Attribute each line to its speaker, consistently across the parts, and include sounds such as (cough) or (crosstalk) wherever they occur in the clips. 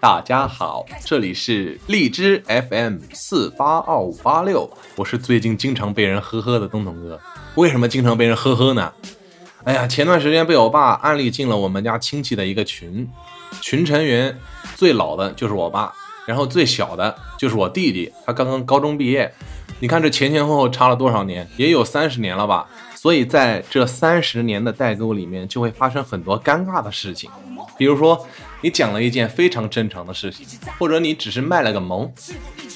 Speaker 1: 大家好，这里是荔枝 FM 四八二五八六，我是最近经常被人呵呵的东东哥。为什么经常被人呵呵呢？哎呀，前段时间被我爸安利进了我们家亲戚的一个群，群成员最老的就是我爸，然后最小的就是我弟弟，他刚刚高中毕业。你看这前前后后差了多少年，也有三十年了吧？所以在这三十年的代沟里面，就会发生很多尴尬的事情。比如说，你讲了一件非常正常的事情，或者你只是卖了个萌，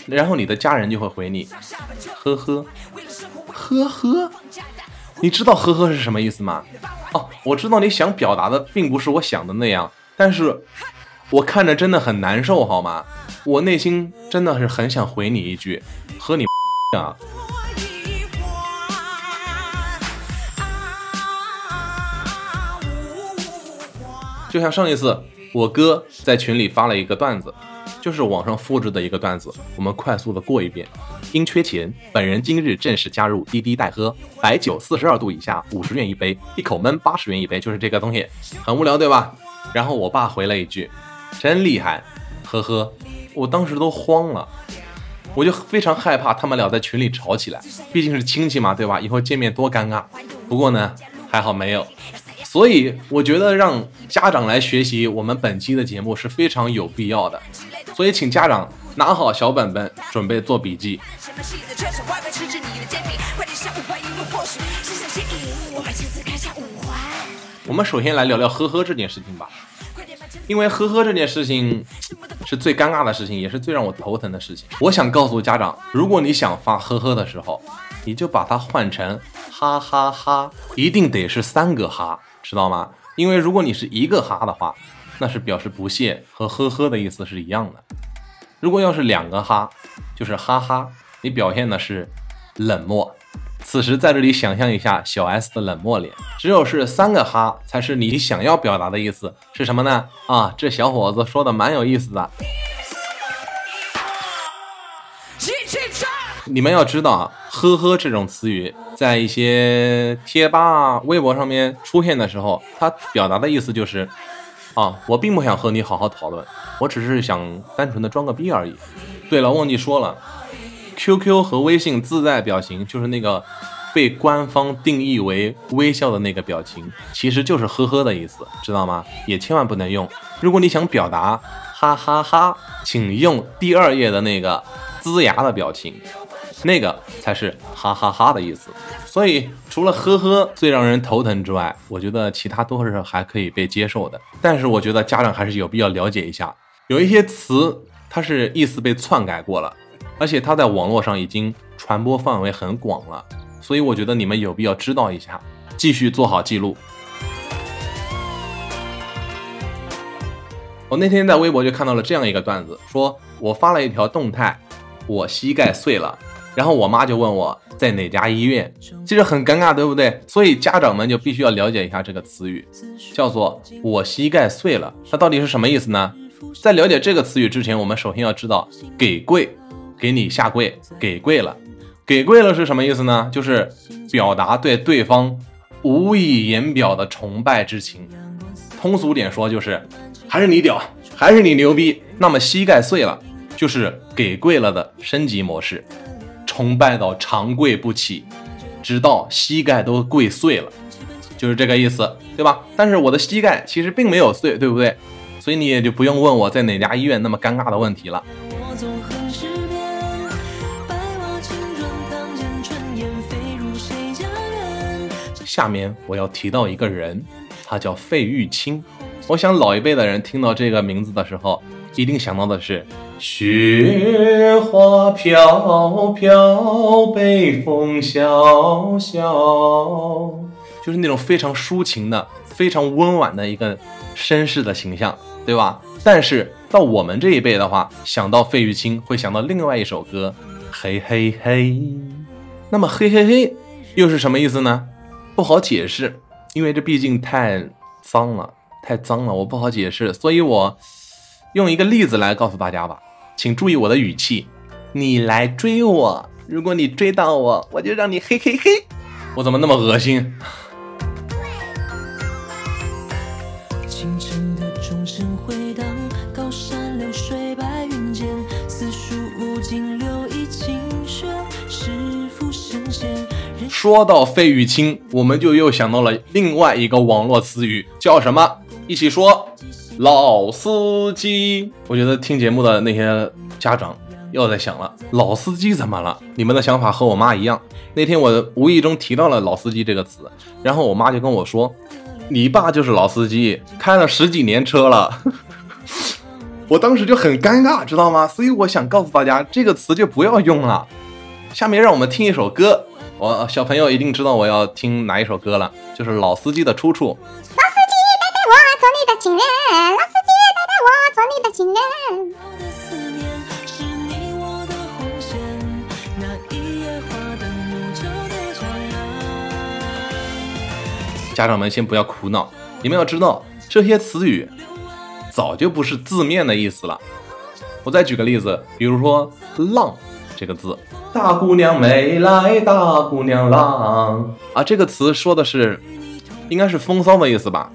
Speaker 1: 然后你的家人就会回你，呵呵，呵呵。你知道呵呵是什么意思吗？哦，我知道你想表达的并不是我想的那样，但是我看着真的很难受，好吗？我内心真的是很想回你一句，和你。啊！就像上一次，我哥在群里发了一个段子，就是网上复制的一个段子，我们快速的过一遍。因缺钱，本人今日正式加入滴滴代喝，白酒四十二度以下五十元一杯，一口闷八十元一杯，就是这个东西，很无聊对吧？然后我爸回了一句：“真厉害，呵呵。”我当时都慌了。我就非常害怕他们俩在群里吵起来，毕竟是亲戚嘛，对吧？以后见面多尴尬。不过呢，还好没有。所以我觉得让家长来学习我们本期的节目是非常有必要的。所以请家长拿好小本本，准备做笔记。我们首先来聊聊呵呵这件事情吧。因为呵呵这件事情是最尴尬的事情，也是最让我头疼的事情。我想告诉家长，如果你想发呵呵的时候，你就把它换成哈哈哈，一定得是三个哈，知道吗？因为如果你是一个哈的话，那是表示不屑，和呵呵的意思是一样的。如果要是两个哈，就是哈哈，你表现的是冷漠。此时在这里想象一下小 S 的冷漠脸，只有是三个哈才是你想要表达的意思，是什么呢？啊，这小伙子说的蛮有意思的。你们要知道啊，呵呵这种词语在一些贴吧啊、微博上面出现的时候，它表达的意思就是，啊，我并不想和你好好讨论，我只是想单纯的装个逼而已。对了，忘记说了。QQ 和微信自带表情就是那个被官方定义为微笑的那个表情，其实就是呵呵的意思，知道吗？也千万不能用。如果你想表达哈哈哈，请用第二页的那个呲牙的表情，那个才是哈哈哈的意思。所以除了呵呵最让人头疼之外，我觉得其他都是还可以被接受的。但是我觉得家长还是有必要了解一下，有一些词它是意思被篡改过了。而且它在网络上已经传播范围很广了，所以我觉得你们有必要知道一下，继续做好记录。我那天在微博就看到了这样一个段子，说我发了一条动态，我膝盖碎了，然后我妈就问我在哪家医院，其实很尴尬，对不对？所以家长们就必须要了解一下这个词语，叫做我膝盖碎了，它到底是什么意思呢？在了解这个词语之前，我们首先要知道给跪。给你下跪，给跪了，给跪了是什么意思呢？就是表达对对方无以言表的崇拜之情。通俗点说，就是还是你屌，还是你牛逼。那么膝盖碎了，就是给跪了的升级模式，崇拜到长跪不起，直到膝盖都跪碎了，就是这个意思，对吧？但是我的膝盖其实并没有碎，对不对？所以你也就不用问我在哪家医院那么尴尬的问题了。下面我要提到一个人，他叫费玉清。我想老一辈的人听到这个名字的时候，一定想到的是“雪花飘飘，北风萧萧”，就是那种非常抒情的、非常温婉的一个绅士的形象，对吧？但是到我们这一辈的话，想到费玉清会想到另外一首歌《嘿嘿嘿》。那么“嘿嘿嘿”又是什么意思呢？不好解释，因为这毕竟太脏了，太脏了，我不好解释，所以我用一个例子来告诉大家吧，请注意我的语气。你来追我，如果你追到我，我就让你嘿嘿嘿。我怎么那么恶心？说到费玉清，我们就又想到了另外一个网络词语，叫什么？一起说，老司机。我觉得听节目的那些家长又在想了，老司机怎么了？你们的想法和我妈一样。那天我无意中提到了“老司机”这个词，然后我妈就跟我说：“你爸就是老司机，开了十几年车了。” (laughs) 我当时就很尴尬，知道吗？所以我想告诉大家，这个词就不要用了。下面让我们听一首歌，我小朋友一定知道我要听哪一首歌了，就是《老司机》的出处。
Speaker 2: 老司机，带带我做你的情人。老司机，带带我做你的情人。
Speaker 3: 我的思念是你我的红线，那一夜花灯如旧的长安。
Speaker 1: 家长们先不要苦恼，你们要知道这些词语早就不是字面的意思了。我再举个例子，比如说“浪”这个字，大姑娘没来，大姑娘浪啊，这个词说的是应该是风骚的意思吧？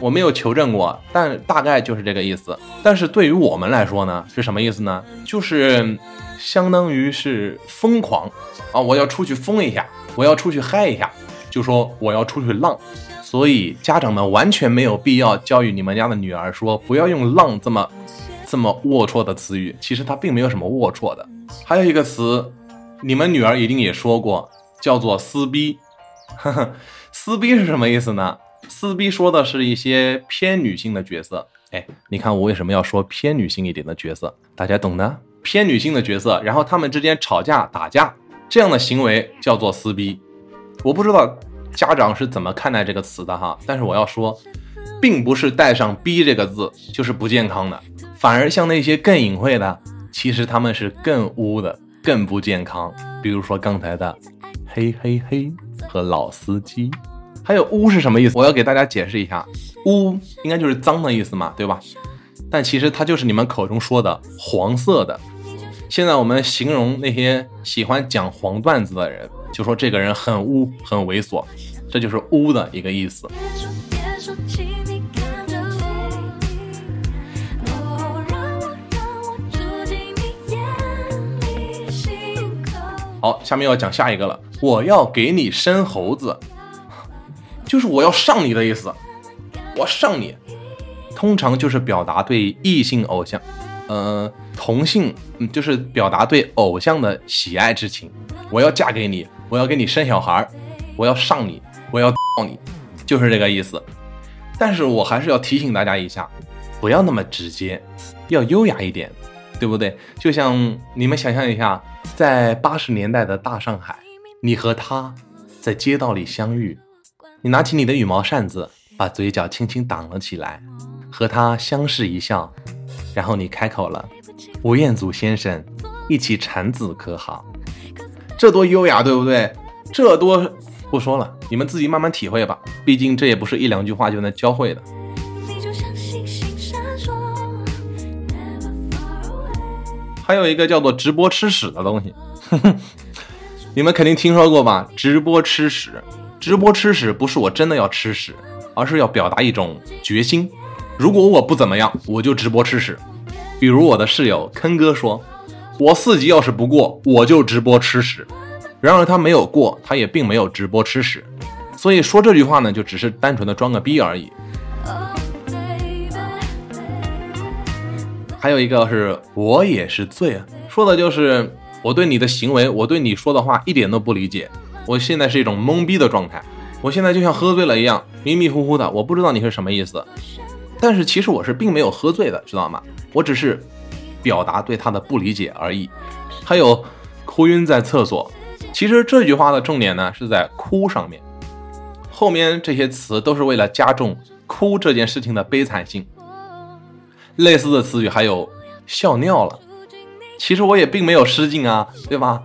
Speaker 1: 我没有求证过，但大概就是这个意思。但是对于我们来说呢，是什么意思呢？就是相当于是疯狂啊！我要出去疯一下，我要出去嗨一下，就说我要出去浪。所以家长们完全没有必要教育你们家的女儿说不要用“浪”这么这么龌龊的词语。其实它并没有什么龌龊的。还有一个词，你们女儿一定也说过，叫做“撕逼”。呵呵，撕逼是什么意思呢？撕逼说的是一些偏女性的角色。哎，你看我为什么要说偏女性一点的角色？大家懂的。偏女性的角色，然后他们之间吵架打架，这样的行为叫做撕逼。我不知道家长是怎么看待这个词的哈，但是我要说，并不是带上“逼”这个字就是不健康的，反而像那些更隐晦的，其实他们是更污的、更不健康。比如说刚才的“嘿嘿嘿”和“老司机”，还有“污”是什么意思？我要给大家解释一下，“污”应该就是脏的意思嘛，对吧？但其实它就是你们口中说的黄色的。现在我们形容那些喜欢讲黄段子的人，就说这个人很污、很猥琐，这就是“污”的一个意思。好，下面要讲下一个了。我要给你生猴子，(laughs) 就是我要上你的意思。我上你，通常就是表达对异性偶像，呃，同性，就是表达对偶像的喜爱之情。我要嫁给你，我要给你生小孩儿，我要上你，我要抱你，就是这个意思。但是我还是要提醒大家一下，不要那么直接，要优雅一点，对不对？就像你们想象一下，在八十年代的大上海，你和他在街道里相遇，你拿起你的羽毛扇子，把嘴角轻轻挡了起来，和他相视一笑，然后你开口了：“吴彦祖先生，一起产子可好？”这多优雅，对不对？这多不说了，你们自己慢慢体会吧。毕竟这也不是一两句话就能教会的。还有一个叫做直播吃屎的东西，(laughs) 你们肯定听说过吧？直播吃屎，直播吃屎不是我真的要吃屎，而是要表达一种决心。如果我不怎么样，我就直播吃屎。比如我的室友坑哥说，我四级要是不过，我就直播吃屎。然而他没有过，他也并没有直播吃屎，所以说这句话呢，就只是单纯的装个逼而已。还有一个是我也是醉啊，说的就是我对你的行为，我对你说的话一点都不理解，我现在是一种懵逼的状态，我现在就像喝醉了一样，迷迷糊糊的，我不知道你是什么意思。但是其实我是并没有喝醉的，知道吗？我只是表达对他的不理解而已。还有哭晕在厕所，其实这句话的重点呢是在哭上面，后面这些词都是为了加重哭这件事情的悲惨性。类似的词语还有笑尿了，其实我也并没有失禁啊，对吧？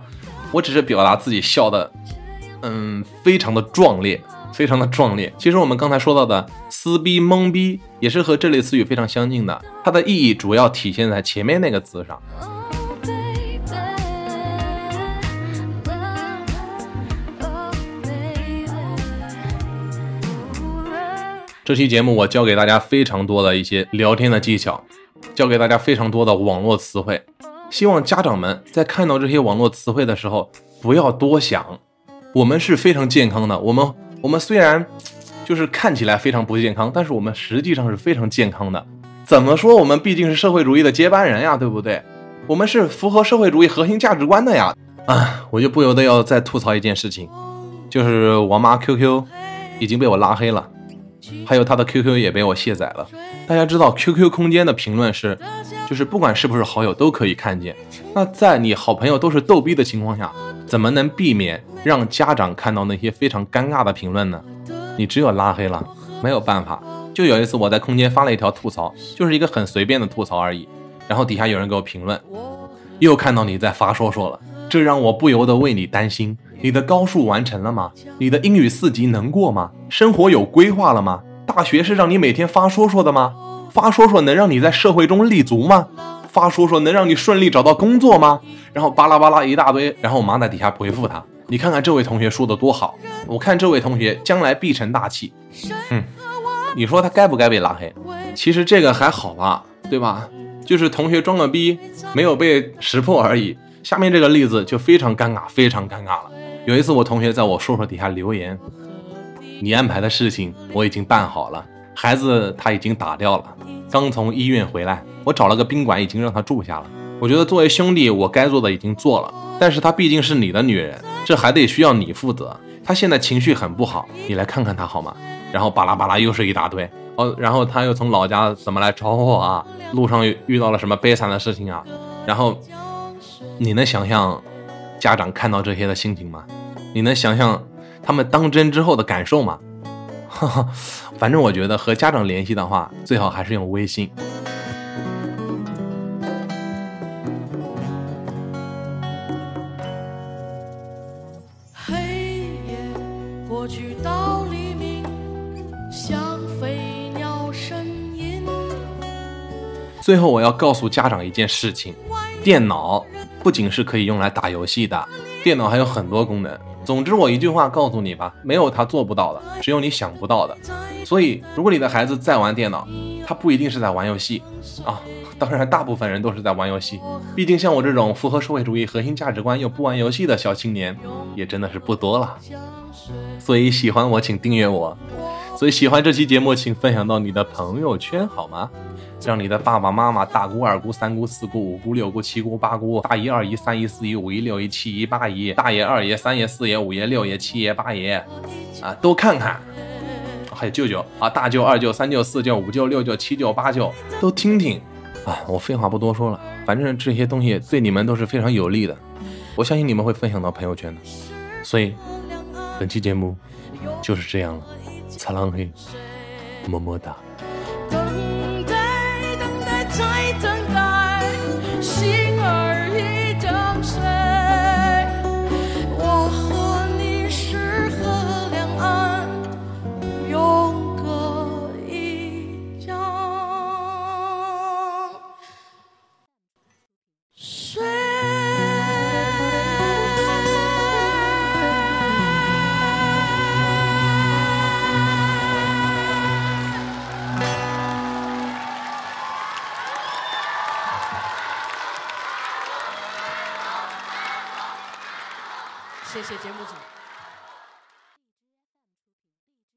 Speaker 1: 我只是表达自己笑的，嗯，非常的壮烈，非常的壮烈。其实我们刚才说到的撕逼、懵逼，也是和这类词语非常相近的，它的意义主要体现在前面那个字上。这期节目我教给大家非常多的一些聊天的技巧，教给大家非常多的网络词汇。希望家长们在看到这些网络词汇的时候，不要多想，我们是非常健康的。我们我们虽然就是看起来非常不健康，但是我们实际上是非常健康的。怎么说？我们毕竟是社会主义的接班人呀，对不对？我们是符合社会主义核心价值观的呀。啊，我就不由得要再吐槽一件事情，就是我妈 QQ 已经被我拉黑了，还有他的 QQ 也被我卸载了。大家知道 QQ 空间的评论是，就是不管是不是好友都可以看见。那在你好朋友都是逗逼的情况下，怎么能避免让家长看到那些非常尴尬的评论呢？你只有拉黑了，没有办法。就有一次我在空间发了一条吐槽，就是一个很随便的吐槽而已，然后底下有人给我评论，又看到你在发说说了，这让我不由得为你担心。你的高数完成了吗？你的英语四级能过吗？生活有规划了吗？大学是让你每天发说说的吗？发说说能让你在社会中立足吗？发说说能让你顺利找到工作吗？然后巴拉巴拉一大堆，然后我妈在底下回复他，你看看这位同学说的多好，我看这位同学将来必成大器。嗯，你说他该不该被拉黑？其实这个还好吧，对吧？就是同学装个逼，没有被识破而已。下面这个例子就非常尴尬，非常尴尬了。有一次我同学在我说说底下留言，你安排的事情我已经办好了，孩子他已经打掉了，刚从医院回来，我找了个宾馆已经让他住下了。我觉得作为兄弟，我该做的已经做了，但是她毕竟是你的女人，这还得需要你负责。她现在情绪很不好，你来看看她好吗？然后巴拉巴拉又是一大堆哦，然后他又从老家怎么来找我啊？路上遇遇到了什么悲惨的事情啊？然后你能想象家长看到这些的心情吗？你能想象他们当真之后的感受吗？哈哈，反正我觉得和家长联系的话，最好还是用微信。
Speaker 4: 黑夜过去到黎明，像飞鸟呻吟。
Speaker 1: 最后我要告诉家长一件事情：电脑不仅是可以用来打游戏的，电脑还有很多功能。总之，我一句话告诉你吧，没有他做不到的，只有你想不到的。所以，如果你的孩子在玩电脑，他不一定是在玩游戏啊。(laughs) 当然，大部分人都是在玩游戏。毕竟，像我这种符合社会主义核心价值观又不玩游戏的小青年，也真的是不多了。所以，喜欢我请订阅我。所以，喜欢这期节目，请分享到你的朋友圈好吗？让你的爸爸妈妈、大姑、二姑、三姑、四姑、五姑、六姑、七姑、八姑、大姨、二姨、三姨、四姨、五姨、六姨、七姨、八姨、大爷、二爷、三爷、四爷、五爷、六爷、七爷、八爷，啊，都看看。还有舅舅啊，大舅、二舅、三舅、四舅、五舅、六舅、七舅、八舅，都听听。啊，我废话不多说了，反正这些东西对你们都是非常有利的，我相信你们会分享到朋友圈的。所以，本期节目就是这样了，擦浪嘿，么么哒。